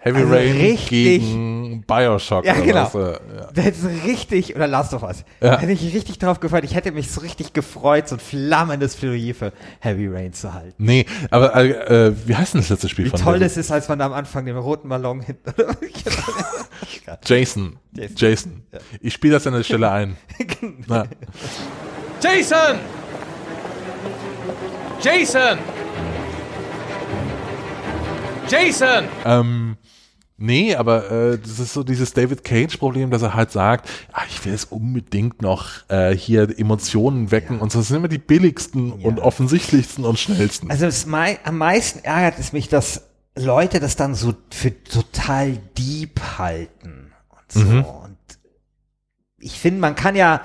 Heavy Also Rain richtig- gegen Bioshock. Ja, oder genau. was, äh, ja. Da hätte es richtig, oder Last of Us, Ja. da hätte ich richtig drauf gefreut. Ich hätte mich so richtig gefreut, so ein flammendes Plädoyer für Heavy Rain zu halten. Nee, aber äh, äh, wie heißt denn das letzte Spiel Wie von toll Heavy? es ist, als man da am Anfang den roten Ballon hinten. Jason. Jason. Jason. Ich spiele das an der Stelle ein. Na. Jason! Jason! Jason! Ähm, nee, aber äh, das ist so dieses David Cage-Problem, dass er halt sagt, ah, ich will es unbedingt noch äh, hier Emotionen wecken und so. Das sind immer die billigsten und offensichtlichsten und schnellsten. Also mei am meisten ärgert es mich, dass Leute das dann so für total deep halten und so. Mhm. Und ich finde, man kann ja,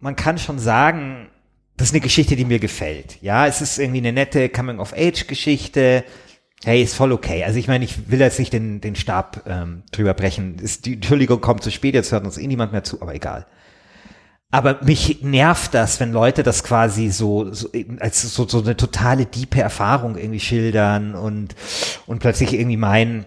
man kann schon sagen, das ist eine Geschichte, die mir gefällt. Ja, es ist irgendwie eine nette Coming-of-Age-Geschichte. Hey, ist voll okay. Also ich meine, ich will jetzt nicht den, den Stab ähm, drüber brechen. Ist, die Entschuldigung kommt zu spät, jetzt hört uns eh niemand mehr zu, aber egal. Aber mich nervt das, wenn Leute das quasi so, so als so, so eine totale diepe Erfahrung irgendwie schildern und, und plötzlich irgendwie meinen,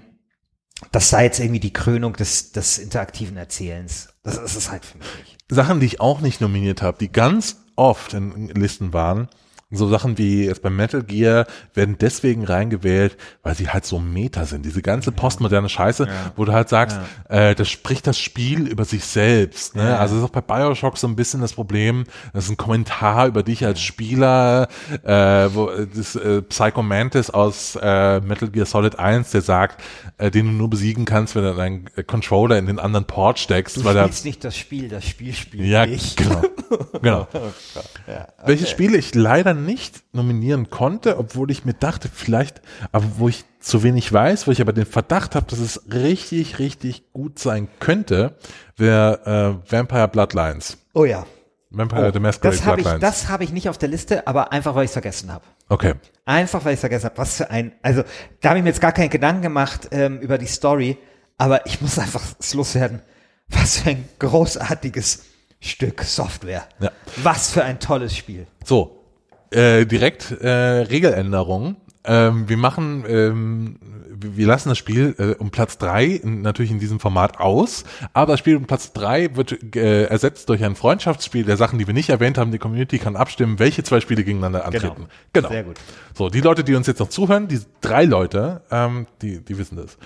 das sei jetzt irgendwie die Krönung des, des interaktiven Erzählens. Das ist es halt für mich. Sachen, die ich auch nicht nominiert habe, die ganz oft in Listen waren, so Sachen wie jetzt beim Metal Gear werden deswegen reingewählt, weil sie halt so Meta sind. Diese ganze postmoderne Scheiße, wo du halt sagst, äh, das spricht das Spiel über sich selbst. Ne? Also das ist auch bei Bioshock so ein bisschen das Problem. Das ist ein Kommentar über dich als Spieler, äh, wo äh, das äh, Psycho Mantis aus äh, Metal Gear Solid 1, der sagt, äh, den du nur besiegen kannst, wenn du deinen Controller in den anderen Port steckst, Du weil spielst nicht das Spiel, das Spiel spielt ja, dich. genau. genau. Welche Spiele ich leider nicht nominieren konnte, obwohl ich mir dachte, vielleicht, aber wo ich zu wenig weiß, wo ich aber den Verdacht habe, dass es richtig, richtig gut sein könnte, wäre äh, Vampire Bloodlines. Oh ja. Vampire the Masquerade Das habe ich, Bloodlines. das habe ich nicht auf der Liste, aber einfach, weil ich es vergessen habe. okay. Einfach, weil ich vergessen habe, was für ein, also da habe ich mir jetzt gar keinen Gedanken gemacht ähm, über die Story, aber ich muss einfach es loswerden. Was für ein großartiges Stück Software. Ja. Was für ein tolles Spiel. So, äh, direkt äh, Regeländerung. Ähm, wir machen, ähm, wir lassen das Spiel äh, um Platz drei natürlich in diesem Format aus, aber das Spiel um Platz drei wird äh, ersetzt durch ein Freundschaftsspiel der Sachen, die wir nicht erwähnt haben. Die Community kann abstimmen, welche zwei Spiele gegeneinander antreten. Genau. Sehr gut. So, die Leute, die uns jetzt noch zuhören, die drei Leute, ähm, die, die wissen das.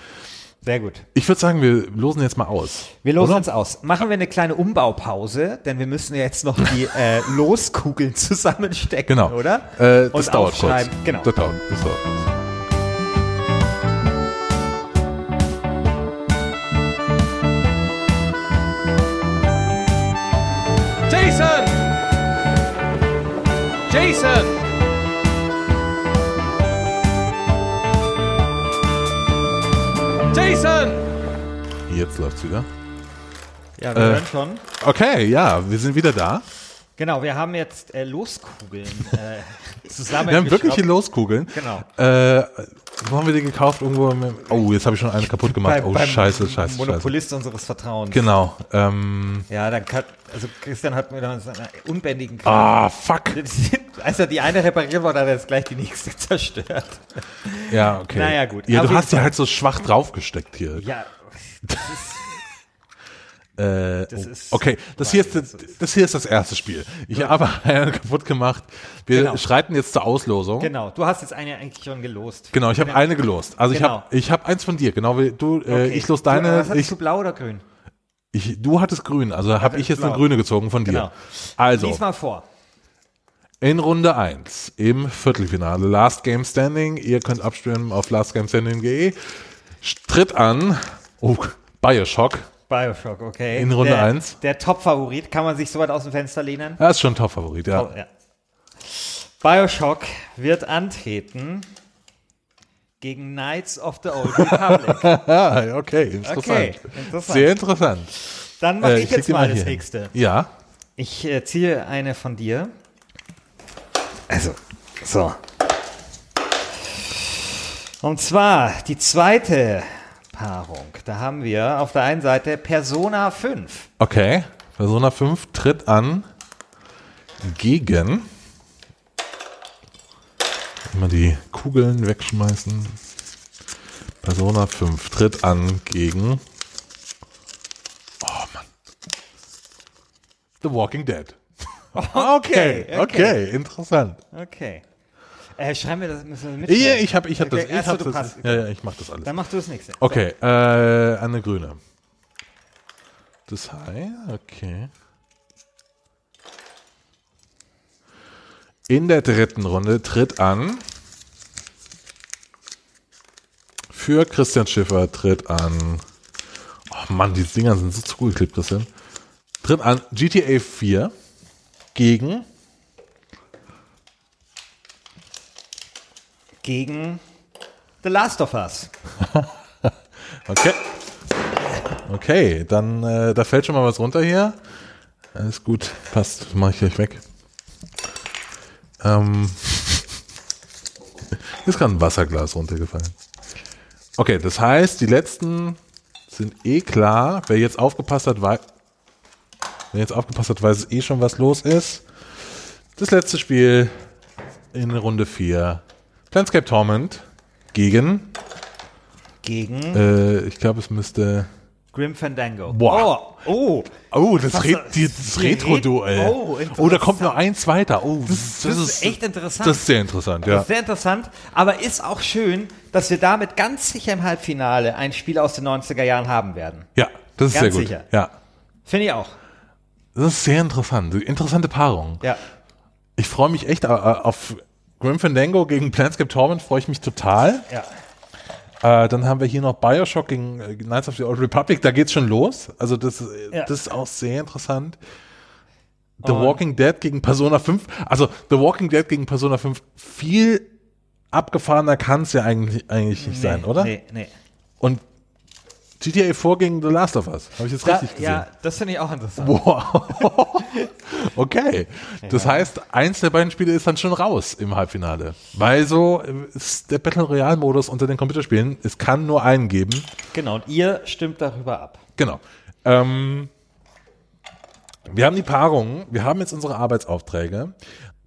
Sehr gut. Ich würde sagen, wir losen jetzt mal aus. Wir losen uns aus. Machen wir eine kleine Umbaupause, denn wir müssen ja jetzt noch die äh, Loskugeln zusammenstecken, Genau. oder? Äh, das Und dauert kurz. Genau. Das dauert, das dauert kurz. Jason! Jetzt läuft's wieder. Ja, wir Äh, hören schon. Okay, ja, wir sind wieder da. Genau, wir haben jetzt äh, Loskugeln äh, zusammen. Wir haben wirkliche Loskugeln. Genau. Äh, wo haben wir die gekauft? Irgendwo. Im, oh, jetzt habe ich schon eine kaputt gemacht. oh, scheiße, scheiße, scheiße. Monopolist unseres Vertrauens. Genau. Ähm, Ja, dann kann, also Christian hat mir dann seinen unbändigen ah, fuck. Als er die eine repariert war, hat er jetzt gleich die nächste zerstört. Ja, okay. Naja, gut. Ja, du hast die halt so schwach draufgesteckt hier. Ja, Äh, das oh, ist- okay, das hier, ist, das, das hier ist das erste Spiel. Ich habe eine kaputt gemacht. Wir Genau. schreiten jetzt zur Auslosung. genau. Du hast jetzt eine eigentlich schon gelost. Genau, ich habe eine gelost. Also ich Genau. habe ich habe eins von dir, genau wie du. Äh, Okay. ich los Du, deine. was hattest ich, du blau oder grün? ich, du hattest grün, also habe ich jetzt eine blau. grüne gezogen von dir. Genau. Also Lies mal vor. in Runde 1 im Viertelfinale Last Game Standing. Ihr könnt abstimmen auf lastgamestanding.de. Tritt an. Oh, Bioshock. Bioshock, okay. In Runde der, eins. Der Top-Favorit. Kann man sich so weit aus dem Fenster lehnen? Er ist schon Top-Favorit, ja. Oh, ja. Bioshock wird antreten gegen Knights of the Old Republic. Ah, okay, interessant. Okay, interessant. Sehr interessant. Dann mache Äh, ich leg jetzt die mal das nächste. Ja. Ich äh, ziehe eine von dir. Also, so. Und zwar die zweite Paarung. Da haben wir auf der einen Seite Persona 5. Okay. Persona 5 tritt an gegen. Immer die Kugeln wegschmeißen. Persona 5 tritt an gegen. Oh Mann. The Walking Dead. Okay, okay, okay. interessant. Okay. Äh, schreiben wir das, müssen wir mit. Ja, ich habe ich hab das. Okay, Ich achso, hab das passt. ja, ja, ich mach das alles. Dann machst du das nächste. Okay, äh, eine grüne. Das High, okay. In der dritten Runde tritt an. Für Christian Schiffer tritt an. Oh Mann, die Dinger sind so zugeklebt, Christian. Tritt an GTA 4 gegen Gegen The Last of Us. Okay. Okay, dann äh, da fällt schon mal was runter hier. Alles gut, passt, mache ich gleich weg. Ähm, ist gerade ein Wasserglas runtergefallen. Okay, das heißt, die letzten sind eh klar. Wer jetzt aufgepasst hat, weiß, wer jetzt aufgepasst hat, weiß eh schon, was los ist. Das letzte Spiel in Runde 4. Planescape Torment gegen, Gegen äh, ich glaube, es müsste Grim Fandango. Boah. Oh, oh. Oh, das, Re das- das Retro-Duell. Ret- Oh, Oh, da kommt noch eins weiter. Oh, das, das ist echt interessant. Das ist sehr interessant, ja. Sehr interessant, aber ist auch schön, dass wir damit ganz sicher im Halbfinale ein Spiel aus den 90er Jahren haben werden. Ja, das ist Ganz sehr gut. sicher. Ja, Finde ich auch. das ist sehr interessant. Interessante Paarung. Ja. Ich freue mich echt auf Grim Fandango gegen Planescape Torment, freue ich mich total. Ja. Äh, dann haben wir hier noch Bioshock gegen äh, Knights of the Old Republic, da geht's schon los. Also das, äh, Ja. das ist auch sehr interessant. The Und- Walking Dead gegen Persona 5. Also The Walking Dead gegen Persona 5, viel abgefahrener kann es ja eigentlich, eigentlich nicht sein, oder? Nee, nee. Und GTA 4 gegen The Last of Us. Habe ich jetzt Da, richtig gesehen? ja, das finde ich auch interessant. Wow. okay. Das heißt, eins der beiden Spiele ist dann schon raus im Halbfinale. Weil so ist der Battle Royale Modus unter den Computerspielen, es kann nur einen geben. Genau, und ihr stimmt darüber ab. Genau. Ähm, wir haben die Paarungen, wir haben jetzt unsere Arbeitsaufträge.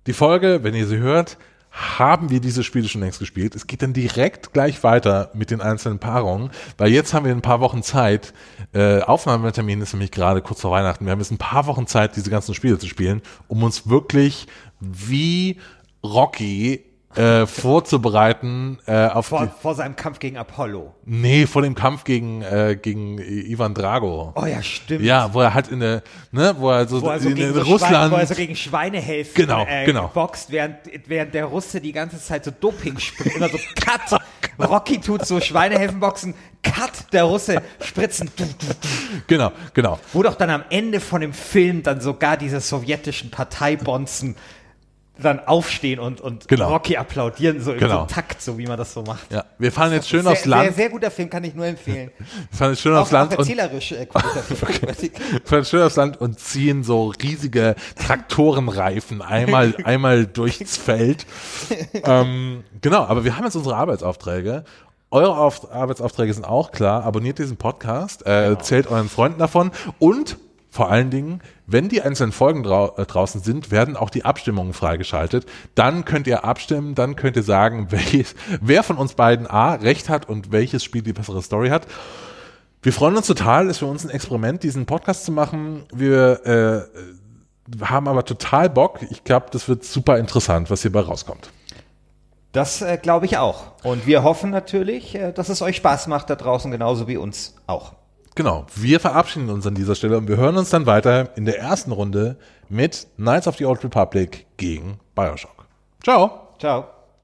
Die Folge, wenn ihr sie hört, haben wir diese Spiele schon längst gespielt. Es geht dann direkt gleich weiter mit den einzelnen Paarungen, weil jetzt haben wir ein paar Wochen Zeit. Äh, Aufnahmetermin ist nämlich gerade kurz vor Weihnachten. Wir haben jetzt ein paar Wochen Zeit, diese ganzen Spiele zu spielen, um uns wirklich wie Rocky äh, vorzubereiten äh, auf die, Vor, vor seinem Kampf gegen Apollo. nee vor dem Kampf gegen äh, gegen Ivan Drago. Oh ja, stimmt. Ja, wo er halt in der, ne, wo er so, Wo er so in gegen, so Schweine, Russland. wo er so gegen Schweinehälften Genau, äh, genau. boxt, während, während der Russe die ganze Zeit so Doping spritzt. Immer so Cut. Rocky tut so Schweinehälften boxen. Cut, der Russe spritzen. Genau, genau. Wo doch dann am Ende von dem Film dann sogar diese sowjetischen Parteibonzen dann aufstehen und, und Genau. Rocky applaudieren, so Genau. so einem Takt, so wie man das so macht. Ja, wir fahren jetzt schön sehr, aufs Land. Sehr, sehr guter Film, kann ich nur empfehlen. Wir fahren jetzt schön Auch, aufs Land auch und erzählerisch äh, qualitativ hochwertig. wir fahren schön aufs Land und ziehen so riesige Traktorenreifen einmal, einmal durchs Feld. ähm, genau, aber wir haben jetzt unsere Arbeitsaufträge. Eure Auf Arbeitsaufträge sind auch klar. Abonniert diesen Podcast, äh, erzählt euren Freunden davon und vor allen Dingen, wenn die einzelnen Folgen drau äh, draußen sind, werden auch die Abstimmungen freigeschaltet. Dann könnt ihr abstimmen, dann könnt ihr sagen, welches, wer von uns beiden A recht hat und welches Spiel die bessere Story hat. Wir freuen uns total, ist für uns ein Experiment, diesen Podcast zu machen. Wir äh, haben aber total Bock. Ich glaube, das wird super interessant, was hierbei rauskommt. Das äh, glaube ich auch. Und wir hoffen natürlich, äh, dass es euch Spaß macht da draußen, genauso wie uns auch. Genau, wir verabschieden uns an dieser Stelle und wir hören uns dann weiter in der ersten Runde mit Knights of the Old Republic gegen Bioshock. Ciao! Ciao.